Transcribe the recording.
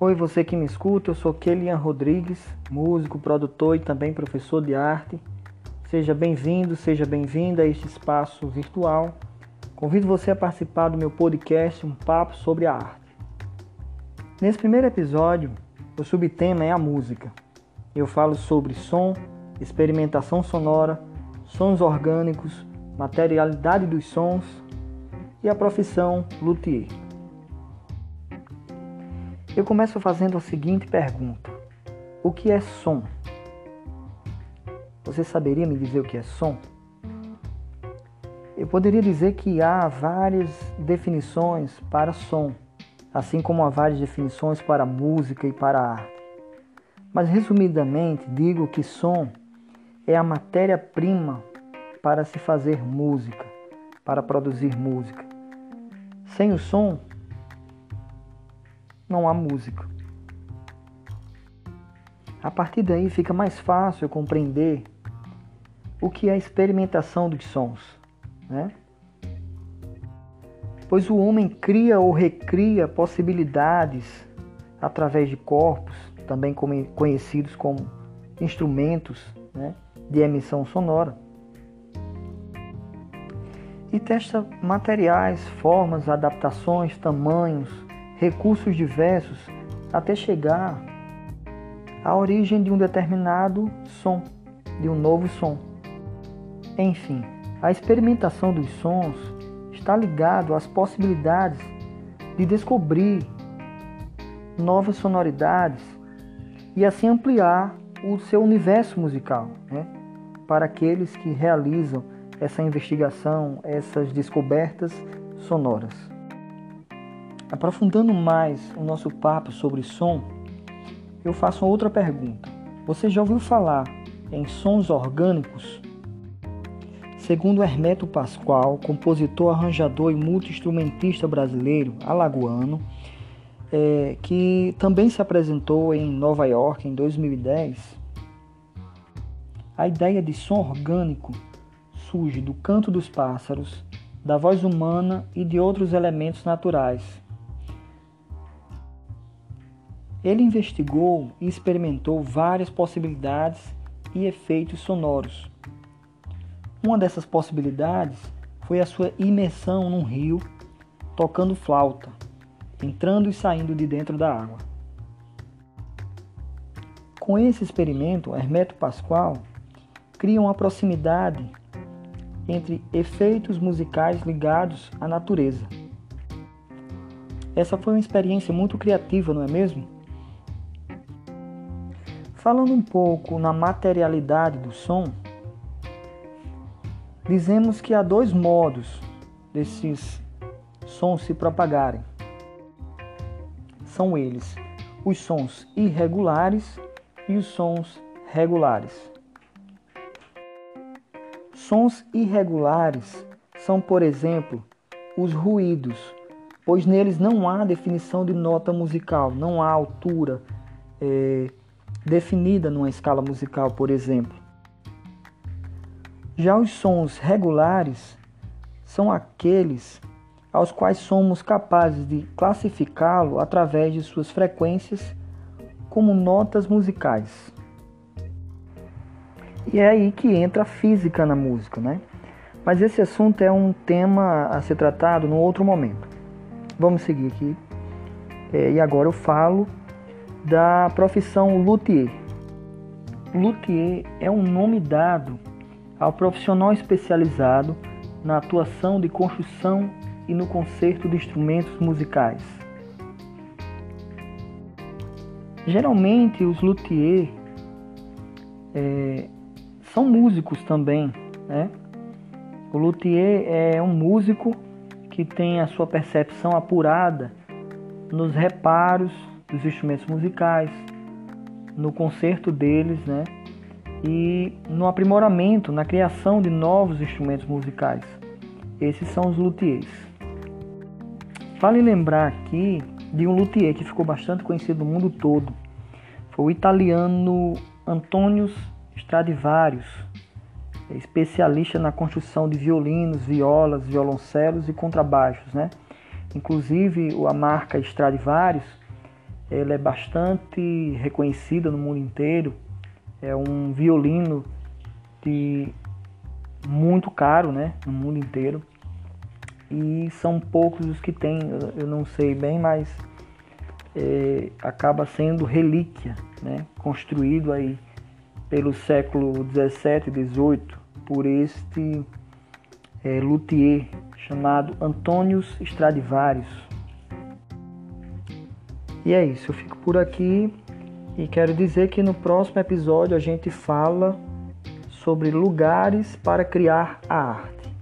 Oi, você que me escuta, eu sou Kelian Rodrigues, músico, produtor e também professor de arte. Seja bem-vindo, seja bem-vinda a este espaço virtual. Convido você a participar do meu podcast Um Papo sobre a Arte. Nesse primeiro episódio, o subtema é a música. Eu falo sobre som, experimentação sonora, sons orgânicos, materialidade dos sons e a profissão luthier. Eu começo fazendo a seguinte pergunta: O que é som? Você saberia me dizer o que é som? Eu poderia dizer que há várias definições para som, assim como há várias definições para música e para arte. Mas resumidamente, digo que som é a matéria-prima para se fazer música, para produzir música. Sem o som, não há música. A partir daí fica mais fácil compreender o que é a experimentação dos sons, né? Pois o homem cria ou recria possibilidades através de corpos, também conhecidos como instrumentos né, de emissão sonora. E testa materiais, formas, adaptações, tamanhos, recursos diversos até chegar à origem de um determinado som, de um novo som. Enfim, a experimentação dos sons está ligado às possibilidades de descobrir novas sonoridades e assim ampliar o seu universo musical, né? para aqueles que realizam essa investigação, essas descobertas sonoras. Aprofundando mais o nosso papo sobre som, eu faço outra pergunta. Você já ouviu falar em sons orgânicos? Segundo Hermeto Pascoal, compositor, arranjador e multi-instrumentista brasileiro alagoano, é, que também se apresentou em Nova York em 2010, a ideia de som orgânico surge do canto dos pássaros, da voz humana e de outros elementos naturais. Ele investigou e experimentou várias possibilidades e efeitos sonoros uma dessas possibilidades foi a sua imersão num rio, tocando flauta, entrando e saindo de dentro da água. Com esse experimento, Hermeto Pascoal cria uma proximidade entre efeitos musicais ligados à natureza. Essa foi uma experiência muito criativa, não é mesmo? Falando um pouco na materialidade do som, Dizemos que há dois modos desses sons se propagarem. São eles os sons irregulares e os sons regulares. Sons irregulares são, por exemplo, os ruídos, pois neles não há definição de nota musical, não há altura é, definida numa escala musical, por exemplo. Já os sons regulares são aqueles aos quais somos capazes de classificá-lo através de suas frequências como notas musicais. E é aí que entra a física na música, né? Mas esse assunto é um tema a ser tratado num outro momento. Vamos seguir aqui. É, e agora eu falo da profissão luthier. Luthier é um nome dado ao profissional especializado na atuação de construção e no conserto de instrumentos musicais. Geralmente os luthiers é, são músicos também, né? O luthier é um músico que tem a sua percepção apurada nos reparos dos instrumentos musicais, no conserto deles, né? e no aprimoramento, na criação de novos instrumentos musicais. Esses são os luthiers. Vale lembrar aqui de um luthier que ficou bastante conhecido no mundo todo. Foi o italiano Antônio Stradivarius, especialista na construção de violinos, violas, violoncelos e contrabaixos, né? Inclusive a marca Stradivarius ela é bastante reconhecida no mundo inteiro. É um violino de muito caro, né, no mundo inteiro. E são poucos os que tem, eu não sei bem, mas é, acaba sendo relíquia, né, construído aí pelo século 17 e 18 por este é, luthier chamado Antônios Stradivarius. E é isso, eu fico por aqui e quero dizer que no próximo episódio a gente fala sobre lugares para criar a arte.